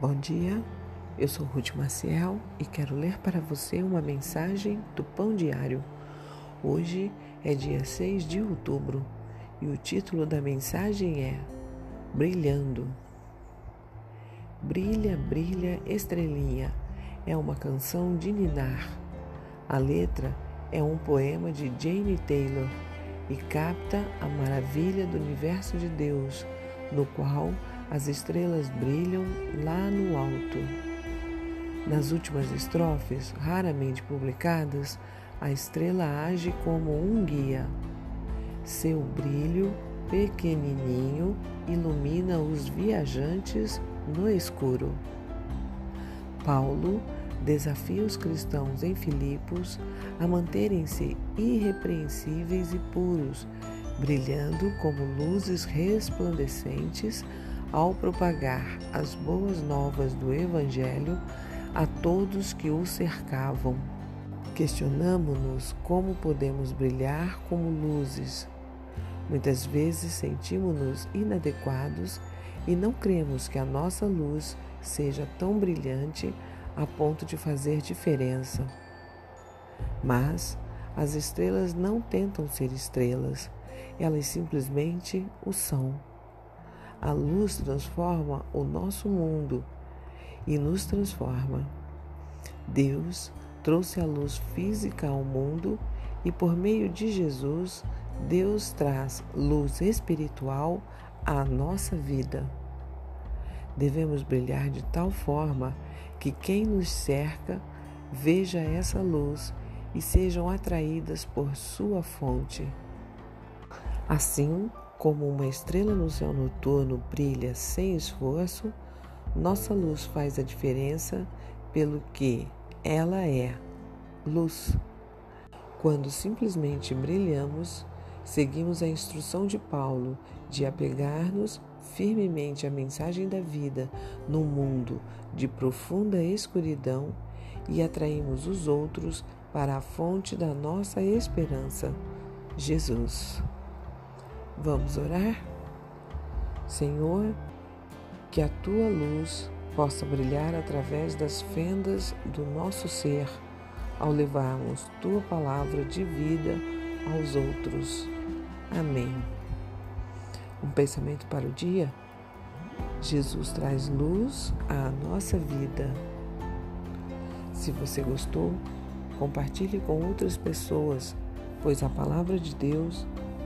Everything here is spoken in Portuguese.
Bom dia, eu sou Ruth Maciel e quero ler para você uma mensagem do Pão Diário. Hoje é dia 6 de outubro e o título da mensagem é Brilhando. Brilha, brilha, estrelinha é uma canção de Ninar. A letra é um poema de Jane Taylor e capta a maravilha do universo de Deus, no qual as estrelas brilham lá no alto. Nas últimas estrofes, raramente publicadas, a estrela age como um guia. Seu brilho pequenininho ilumina os viajantes no escuro. Paulo desafia os cristãos em Filipos a manterem-se irrepreensíveis e puros, brilhando como luzes resplandecentes ao propagar as boas novas do Evangelho a todos que o cercavam. Questionamos-nos como podemos brilhar como luzes. Muitas vezes sentimos-nos inadequados e não cremos que a nossa luz seja tão brilhante a ponto de fazer diferença. Mas as estrelas não tentam ser estrelas, elas simplesmente o são. A luz transforma o nosso mundo e nos transforma. Deus trouxe a luz física ao mundo e, por meio de Jesus, Deus traz luz espiritual à nossa vida. Devemos brilhar de tal forma que quem nos cerca veja essa luz e sejam atraídas por sua fonte. Assim, como uma estrela no céu noturno brilha sem esforço, nossa luz faz a diferença pelo que ela é luz. Quando simplesmente brilhamos, seguimos a instrução de Paulo de apegar-nos firmemente à mensagem da vida num mundo de profunda escuridão e atraímos os outros para a fonte da nossa esperança, Jesus. Vamos orar? Senhor, que a tua luz possa brilhar através das fendas do nosso ser ao levarmos tua palavra de vida aos outros. Amém. Um pensamento para o dia? Jesus traz luz à nossa vida. Se você gostou, compartilhe com outras pessoas, pois a palavra de Deus